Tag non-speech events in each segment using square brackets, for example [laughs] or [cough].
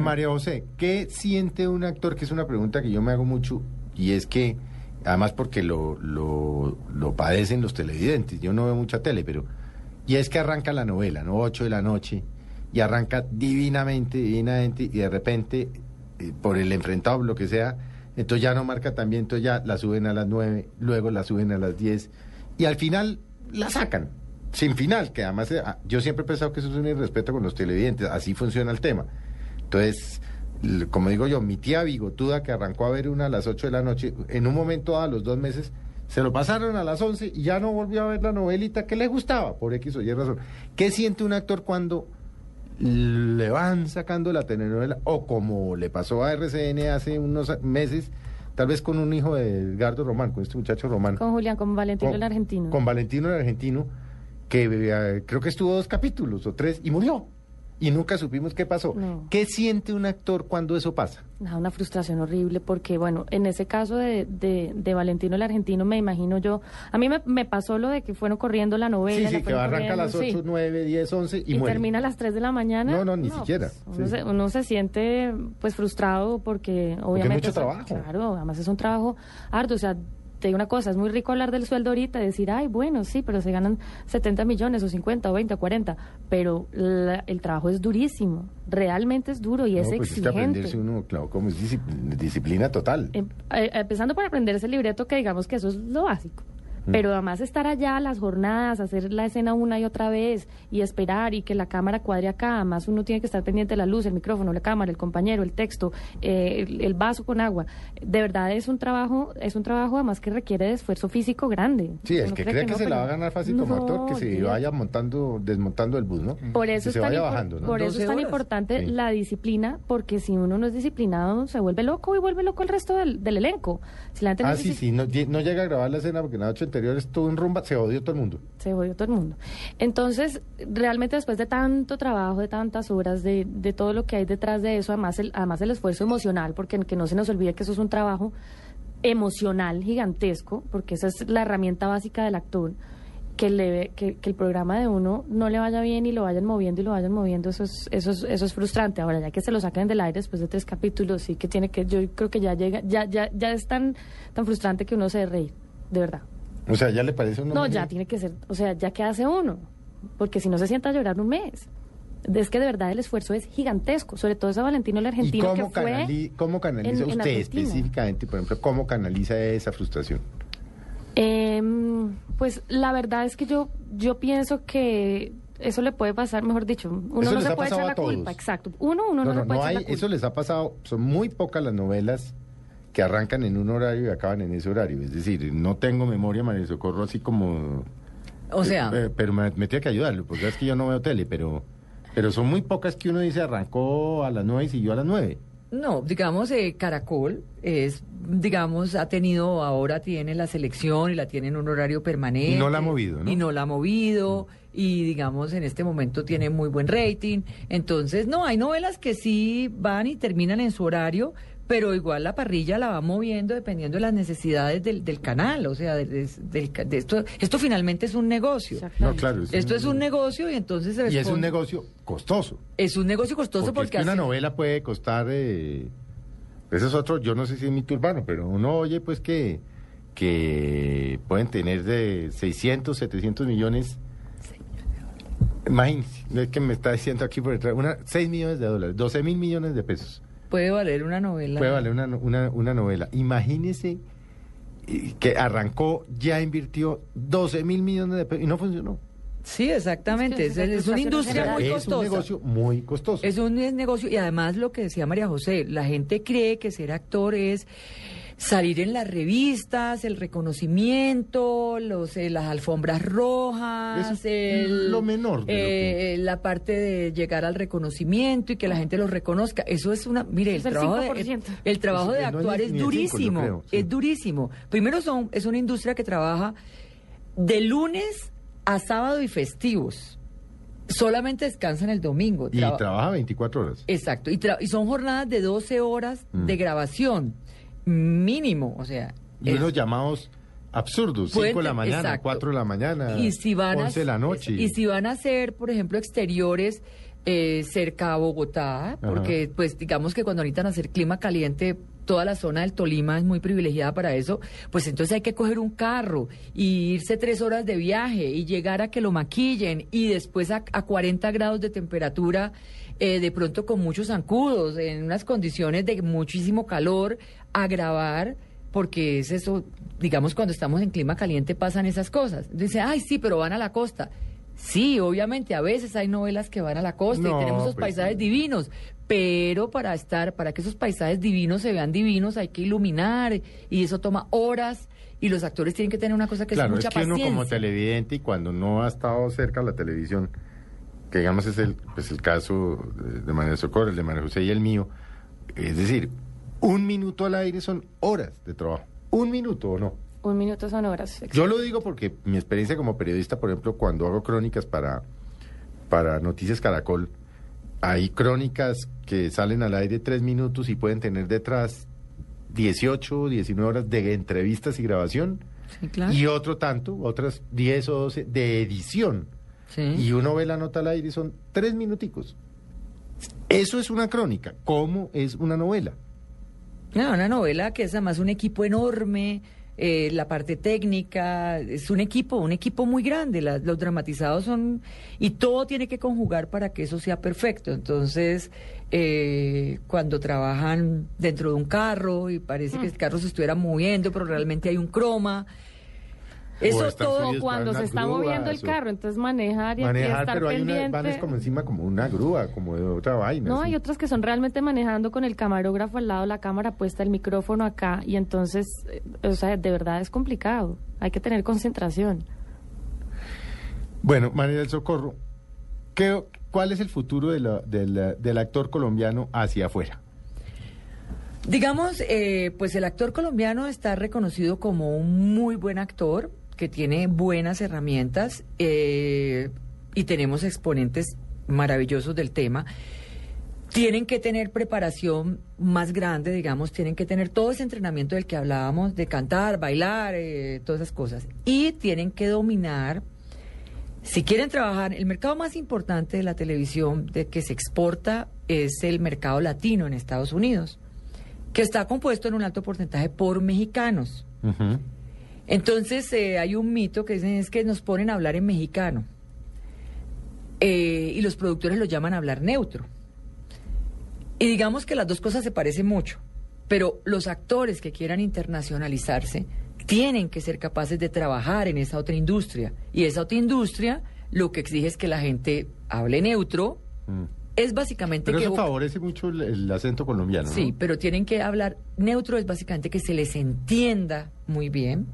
María José, ¿qué siente un actor? Que es una pregunta que yo me hago mucho y es que, además porque lo, lo, lo padecen los televidentes, yo no veo mucha tele, pero... Y es que arranca la novela, ¿no? 8 de la noche, y arranca divinamente, divinamente, y de repente, eh, por el enfrentado, lo que sea, entonces ya no marca también, entonces ya la suben a las 9, luego la suben a las 10, y al final la sacan, sin final, que además eh, yo siempre he pensado que eso es un irrespeto con los televidentes, así funciona el tema. Entonces, como digo yo, mi tía bigotuda que arrancó a ver una a las 8 de la noche, en un momento a los dos meses, se lo pasaron a las 11 y ya no volvió a ver la novelita que le gustaba, por X o Y razón. ¿Qué siente un actor cuando le van sacando la telenovela? O como le pasó a RCN hace unos meses, tal vez con un hijo de Edgardo Román, con este muchacho Román. Con Julián, con Valentino Con- el argentino. Con Valentino el argentino, que eh, creo que estuvo dos capítulos o tres y murió. Y nunca supimos qué pasó. No. ¿Qué siente un actor cuando eso pasa? Una frustración horrible porque, bueno, en ese caso de, de, de Valentino el argentino, me imagino yo, a mí me, me pasó lo de que fueron corriendo la novela. sí, sí, que arranca a las 8, corriendo, sí. 9, 10, 11 y, y, muere. termina a las 3 de la mañana. No, no, ni siquiera, pues, uno, sí. se, uno se siente pues frustrado porque obviamente... mucho son- trabajo. Claro, además es un trabajo arduo, o sea... Te digo una cosa, es muy rico hablar del sueldo ahorita, decir, ay, bueno, sí, pero se ganan 70 millones o 50 o 20 o 40, pero la- el trabajo es durísimo, realmente es duro y No, es pues es que exigente. aprenderse uno, claro, como es disciplina, disciplina total. Em- eh, empezando por aprenderse el libreto, que digamos que eso es lo básico. Mm. Pero además estar allá las jornadas, hacer la escena una y otra vez y esperar y que la cámara cuadre acá. Además uno tiene que estar pendiente de la luz, el micrófono, la cámara, el compañero, el texto, eh, el, el vaso con agua. De verdad es un trabajo, es un trabajo además que requiere de esfuerzo físico grande. Sí, el que cree cree que, no, se la va a ganar fácil como no, actor, que se vaya montando, desmontando el bus, ¿no? Por Que eso, se es tan, bajando, ¿no? por eso es 12 tan importante Sí. la disciplina, porque si uno no es disciplinado, se vuelve loco y vuelve loco el resto del, del elenco. Si la gente no Ah, sí, sí, no, llega a grabar la escena porque en la noche anterior estuvo en rumba, se odió todo el mundo. Se jodió todo el mundo. Entonces, realmente después de tanto trabajo, de tantas horas, de, todo lo que hay detrás de eso, además el, además el esfuerzo emocional, porque que no se nos olvide que eso es un trabajo emocional gigantesco, porque esa es la herramienta básica del actor, que, le, que, que el programa de uno no le vaya bien y lo vayan moviendo y lo vayan moviendo, eso es, eso es, eso es frustrante. Ahora, ya que se lo saquen del aire después de tres capítulos, sí que tiene que, yo creo que ya llega, ya, ya, ya es tan, tan frustrante que uno se reír, de verdad. O sea, ¿ya le parece uno No, ya tiene que ser, o sea, ya que hace uno, porque si no se sienta a llorar un mes. Es que de verdad el esfuerzo es gigantesco, sobre todo ese Valentino el ¿Y argentino cómo, que fue canali- cómo canaliza en- usted específicamente, por ejemplo, cómo canaliza esa frustración? Em, pues la verdad es que yo yo pienso que eso le puede pasar, mejor dicho, uno Eso no se puede echar la todos. culpa, exacto. Uno uno No, no, puede echar la culpa. eso les ha pasado, son muy pocas las novelas que arrancan en un horario y acaban en ese horario. Es decir, no tengo memoria, María Socorro, así como... O sea, Eh, eh, pero me, me tiene que ayudarlo, porque es que yo no veo tele, pero, pero son muy pocas que uno dice arrancó a las nueve y siguió a las nueve. no, digamos, eh, Caracol es, digamos, ha tenido, ahora tiene la selección y la tiene en un horario permanente. Y no la ha movido, ¿no? Y no la ha movido. Y digamos, en este momento tiene muy buen rating. Entonces, no, hay novelas que sí van y terminan en su horario, pero igual la parrilla la va moviendo dependiendo de las necesidades del, del canal. O sea, de, de- del ca- de esto, esto finalmente es un negocio. No, claro. Esto es un negocio y entonces se Y es un negocio costoso. Es un negocio costoso Porque, porque, es que una novela puede costar... Eh, ese es otro, yo no sé si es mito urbano, pero uno oye pues que, que pueden tener de 600, 700 millones. Imagínense, no es que me está diciendo aquí por detrás, una, 6 millones de dólares, 12 mil millones de pesos. Puede valer una novela. Puede valer una, una, una novela. Imagínese eh, que arrancó, ya invirtió 12 mil millones de pesos y no funcionó. Sí, exactamente. Es Es, que es una industria general. muy es costosa. un negocio muy costoso. Es un negocio y además lo que decía María José, la gente cree que ser actor es salir en las revistas, el reconocimiento, los eh, las alfombras rojas, Eso es el- lo menor de lo eh, la parte de llegar al reconocimiento y que la gente los reconozca. Eso es una, mire, el Es el trabajo de, 5%. el trabajo Es- de no es actuar es cinco, durísimo, creo, sí. es durísimo. Primero son es una industria que trabaja de lunes a sábado y festivos. Solamente descansan el domingo. y Traba- trabaja 24 horas. Exacto, y, tra- y son jornadas de 12 horas Mm. de grabación, mínimo, o sea... Y es- unos llamados absurdos, Pueden 5 de la mañana, exacto. 4 de la mañana, y si van 11 de la noche. Y si van a hacer, por ejemplo, exteriores eh, cerca a Bogotá, porque pues digamos que cuando necesitan hacer clima caliente, toda la zona del Tolima es muy privilegiada para eso, pues entonces hay que coger un carro y irse tres horas de viaje y llegar a que lo maquillen y después a, a 40 grados de temperatura, eh, de pronto con muchos zancudos, en unas condiciones de muchísimo calor, a grabar porque es eso, digamos, cuando estamos en clima caliente pasan esas cosas. Dice, ay, sí, pero van a la costa. Sí, obviamente, a veces hay novelas que van a la costa y tenemos esos pues paisajes divinos, pero para estar, para que esos paisajes divinos se vean divinos hay que iluminar y eso toma horas y los actores tienen que tener una cosa que claro, es mucha es que paciencia. uno como televidente y cuando no ha estado cerca de la televisión, que digamos es el, pues el caso de, de María Socorro, el de María José y el mío, es decir, un minuto al aire son horas de trabajo. Un minuto o no. Un minuto son horas. Yo lo digo porque mi experiencia como periodista, por ejemplo, cuando hago crónicas para, para Noticias Caracol, hay crónicas que salen al aire tres minutos y pueden tener detrás 18, 19 horas de entrevistas y grabación Sí, claro. y otro tanto, otras 10 o 12 de edición. Sí. Y uno ve la nota al aire y son tres minuticos. Eso es una crónica. ¿Cómo es una novela? No, una novela que es además un equipo enorme, eh, la parte técnica, es un equipo, un equipo muy grande. la- los dramatizados son. Y todo tiene que conjugar para que eso sea perfecto. Entonces, eh, cuando trabajan dentro de un carro y parece que el carro se estuviera moviendo, pero realmente hay un croma. Eso todo. cuando se está grúa, moviendo el eso. carro, entonces manejar y, y Manejar, estar pero hay una, pendiente. van es como encima como una grúa, como de otra vaina. No, así. hay otras que son realmente manejando con el camarógrafo al lado, la cámara puesta, el micrófono acá, y entonces, eh, o sea, de verdad es complicado. Hay que tener concentración. Bueno, María del Socorro, ¿qué, ¿cuál es el futuro de la- del actor colombiano hacia afuera? Digamos, eh, pues el actor colombiano está reconocido como un muy buen actor, que tiene buenas herramientas eh, y tenemos exponentes maravillosos del tema. Tienen que tener preparación más grande, digamos, tienen que tener todo ese entrenamiento del que hablábamos, de cantar, bailar, eh, todas esas cosas. Y tienen que dominar si quieren trabajar, el mercado más importante de la televisión de que se exporta es el mercado latino en Estados Unidos, que está compuesto en un alto porcentaje por mexicanos. Entonces eh, hay un mito que dicen es que nos ponen a hablar en mexicano Eh, y los productores lo llaman a hablar neutro. Y digamos que las dos cosas se parecen mucho, pero los actores que quieran internacionalizarse tienen que ser capaces de trabajar en esa otra industria. Y esa otra industria lo que exige es que la gente hable neutro. Mm. Es básicamente Pero que... eso favorece mucho el, el acento colombiano. ¿no? Sí, pero tienen que hablar neutro, es básicamente que se les entienda muy bien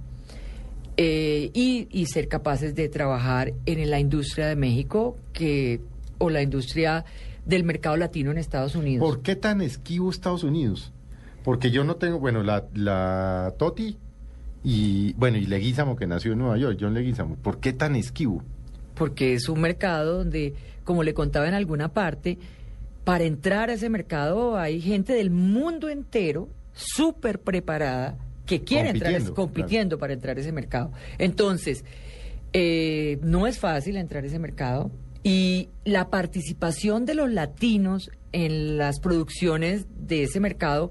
eh, y, y ser capaces de trabajar en la industria de México que o la industria del mercado latino en Estados Unidos. ¿Por qué tan esquivo Estados Unidos? Porque yo no tengo, bueno, la, la Toti y, bueno, y Leguízamo, que nació en Nueva York, John Leguízamo, ¿por qué tan esquivo? porque es un mercado donde, como le contaba en alguna parte, para entrar a ese mercado hay gente del mundo entero súper preparada que quiere entrar, Compitiendo, compitiendo para entrar a ese mercado. Entonces, eh, no es fácil entrar a ese mercado y la participación de los latinos en las producciones de ese mercado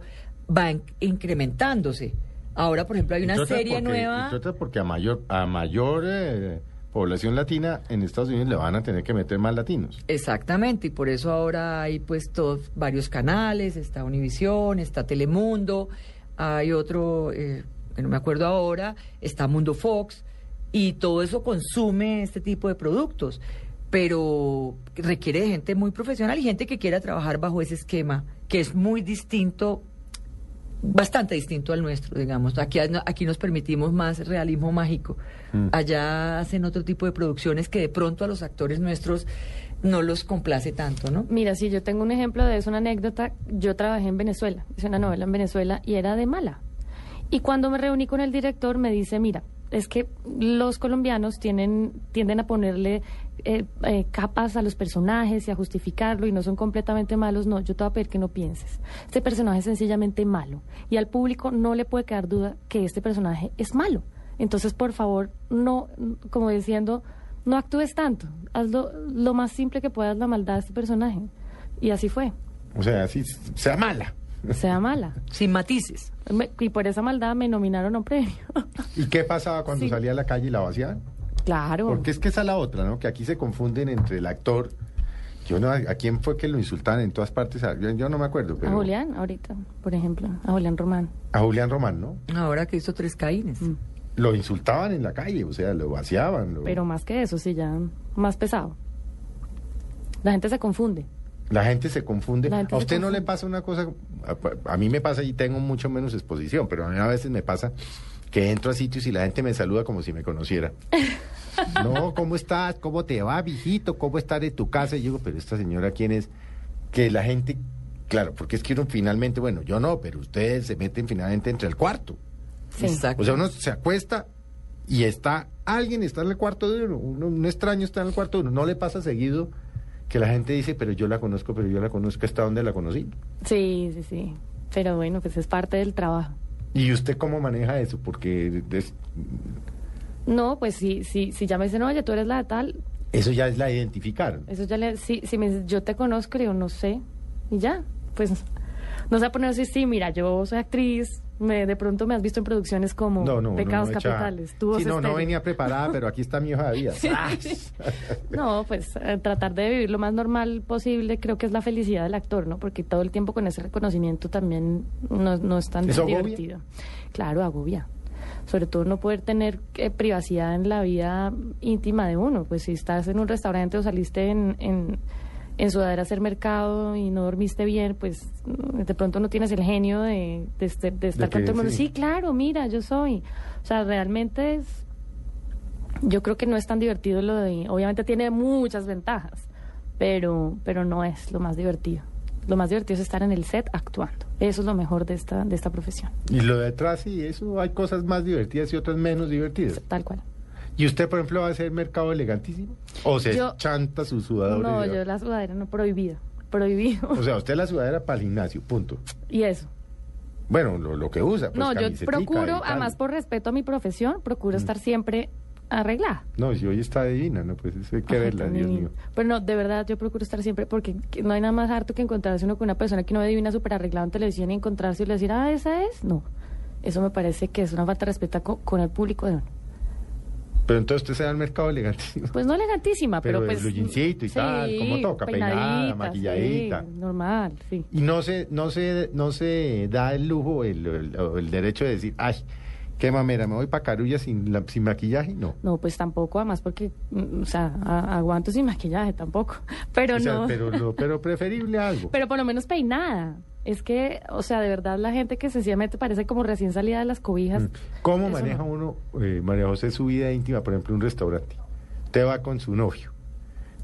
va in- incrementándose. Ahora, por ejemplo, hay una serie porque- nueva. entre porque a mayor, a mayor eh, población latina en Estados Unidos le van a tener que meter más latinos. Exactamente, y por eso ahora hay pues todos varios canales, está Univisión, está Telemundo, hay otro, eh, que no me acuerdo ahora, está Mundo Fox, y todo eso consume este tipo de productos, pero requiere de gente muy profesional y gente que quiera trabajar bajo ese esquema, que es muy distinto bastante distinto al nuestro, digamos. Aquí, aquí nos permitimos más realismo mágico. Mm. Allá hacen otro tipo de producciones que de pronto a los actores nuestros no los complace tanto, ¿no? Mira, si yo tengo un ejemplo de eso, una anécdota. Yo trabajé en Venezuela, hice una novela en Venezuela y era de mala. Y cuando me reuní con el director, me dice: Mira, es que los colombianos tienen, tienden a ponerle eh, eh, capas a los personajes y a justificarlo y no son completamente malos. No, yo te voy a pedir que no pienses. Este personaje es sencillamente malo y al público no le puede quedar duda que este personaje es malo. Entonces, por favor, no, como diciendo, no actúes tanto, haz lo, más simple que puedas la maldad de este personaje. Y así fue, O sea, así sea mala. sea mala. [laughs] Sin matices. Me- y por esa maldad me nominaron a un premio. ¿Y qué pasaba cuando Sí. salía a la calle y la vaciaban? claro. Porque es que esa es la otra, ¿no? Que aquí se confunden entre el actor. Yo no, ¿A quién fue que lo insultaban en todas partes? Ah, Yo, yo no me acuerdo. Pero A Julián, ahorita, por ejemplo, a Julián Román. A Julián Román, ¿no? Ahora que hizo tres caínes. Mm. Lo insultaban en la calle, o sea, lo vaciaban. lo- Pero más que eso, sí, ya más pesado. La gente se confunde. La gente se confunde. Gente a usted no le pasa una cosa, a, a mí me pasa y tengo mucho menos exposición, pero a mí a veces me pasa que entro a sitios y la gente me saluda como si me conociera. [laughs] no, ¿cómo estás? ¿Cómo te va, viejito? ¿Cómo estás de tu casa? Y yo digo, pero esta señora, ¿quién es? Que la gente, claro, porque es que uno finalmente, bueno, yo no, pero ustedes se meten finalmente entre el cuarto. Sí. Exacto. O sea, uno se acuesta y está, alguien está en el cuarto de uno, uno- un extraño está en el cuarto de uno. No le pasa seguido que la gente dice, pero yo la conozco, pero yo la conozco, ¿hasta dónde la conocí? Sí, sí, sí. Pero bueno, pues es parte del trabajo. ¿Y usted cómo maneja eso? Porque es- No, pues si, si, si ya me dicen, oye, tú eres la de tal, eso ya es la identificaron. eso ya le, si, si me yo te conozco, digo, no sé, y ya, pues no se va a poner así, sí, mira, yo soy actriz, me, de pronto me has visto en producciones como No, no, Pecados no, Capitales, Sí, no, no venía preparada, pero aquí está mi hoja de vida. [laughs] No, pues eh, tratar de vivir lo más normal posible creo que es la felicidad del actor, ¿no? Porque todo el tiempo con ese reconocimiento también no, no es tan ¿Eso agobia? divertido. Claro, agobia. Sobre todo no poder tener eh, privacidad en la vida íntima de uno. Pues si estás en un restaurante o saliste en, en, en sudadera hacer mercado y no dormiste bien, pues de pronto no tienes el genio de, de, este- de estar con todo el mundo. sí. Sí, claro, mira, yo soy. O sea, realmente es, yo creo que no es tan divertido lo de, obviamente tiene muchas ventajas, pero, pero no es lo más divertido. Lo más divertido es estar en el set actuando. Eso es lo mejor de esta, de esta profesión, Y lo de atrás, sí, eso hay cosas más divertidas y otras menos divertidas. tal cual. ¿Y usted, por ejemplo, va a hacer mercado elegantísimo? ¿O se Yo- chanta su sudador? No, yo la sudadera no prohibido, prohibido. O sea, usted la [laughs] sudadera para el gimnasio, punto. y eso. Bueno, lo, lo que usa. Pues, no, yo procuro, además por respeto a mi profesión, procuro Mm. estar siempre arreglada. No, si hoy está divina, ¿no? Pues eso hay que Ay, verla, Dios mío. Pero no, de verdad, yo procuro estar siempre, porque que no hay nada más harto que encontrarse uno con una persona que no ve divina súper arreglada en televisión y encontrarse y le decir, ah, esa es. No, eso me parece que es una falta de respeto co- con, el público de uno. Pero entonces usted se da al mercado elegantísimo. Pues no elegantísima, pero, pues... jeansito y tal, como toca, peinada, maquilladita. sí, normal, sí. Y no se, no se, no se da el lujo, el, el- el derecho de decir, ay, qué mamera, me voy para Carulla sin, la- sin maquillaje, no. No, pues tampoco, además, porque, mm, o sea, a- aguanto sin maquillaje tampoco. [laughs] Pero O sea, no... pero, lo- pero [laughs] preferible algo. Pero por lo menos peinada. Es que, o sea, de verdad la gente que sencillamente parece como recién salida de las cobijas. Mm. ¿Cómo maneja no. uno, eh, María José, su vida íntima, por ejemplo, un restaurante? Usted va con su novio.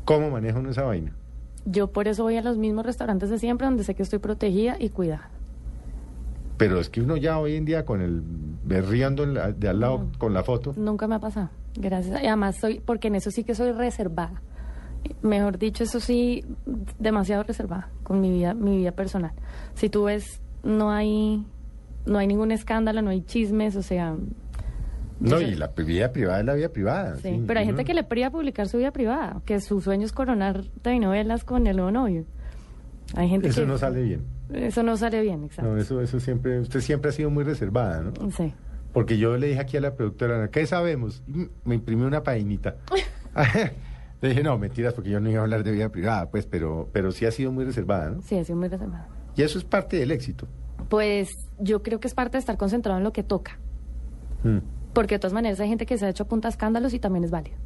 ¿Cómo maneja uno esa vaina? Yo por eso voy a los mismos restaurantes de siempre donde sé que estoy protegida y cuidada. Pero es que uno ya hoy en día con el berriando de al lado No. con la foto. Nunca me ha pasado. Gracias. Y además soy, porque en eso sí que soy reservada. Mejor dicho, eso sí, demasiado reservada con mi vida, mi vida personal. Si tú ves, no hay, no hay ningún escándalo, no hay chismes, o sea. No, soy- y la vida privada es la vida privada. Sí, pero hay gente que le priva publicar su vida privada, que su sueño es coronar telenovelas con el nuevo novio. Hay gente Eso que no sale bien. Eso no sale bien, exacto. No, eso, eso siempre, usted siempre ha sido muy reservada, ¿no? Sí. Porque yo le dije aquí a la productora, ¿qué sabemos? Y me imprimió una paginita. [laughs] le dije, no, mentiras, porque yo no iba a hablar de vida privada, pues, pero, pero sí ha sido muy reservada, ¿no? Sí, ha sido muy reservada. Y eso es parte del éxito. Pues yo creo que es parte de estar concentrado en lo que toca. Mm. Porque de todas maneras hay gente que se ha hecho a punta escándalos y también es válido.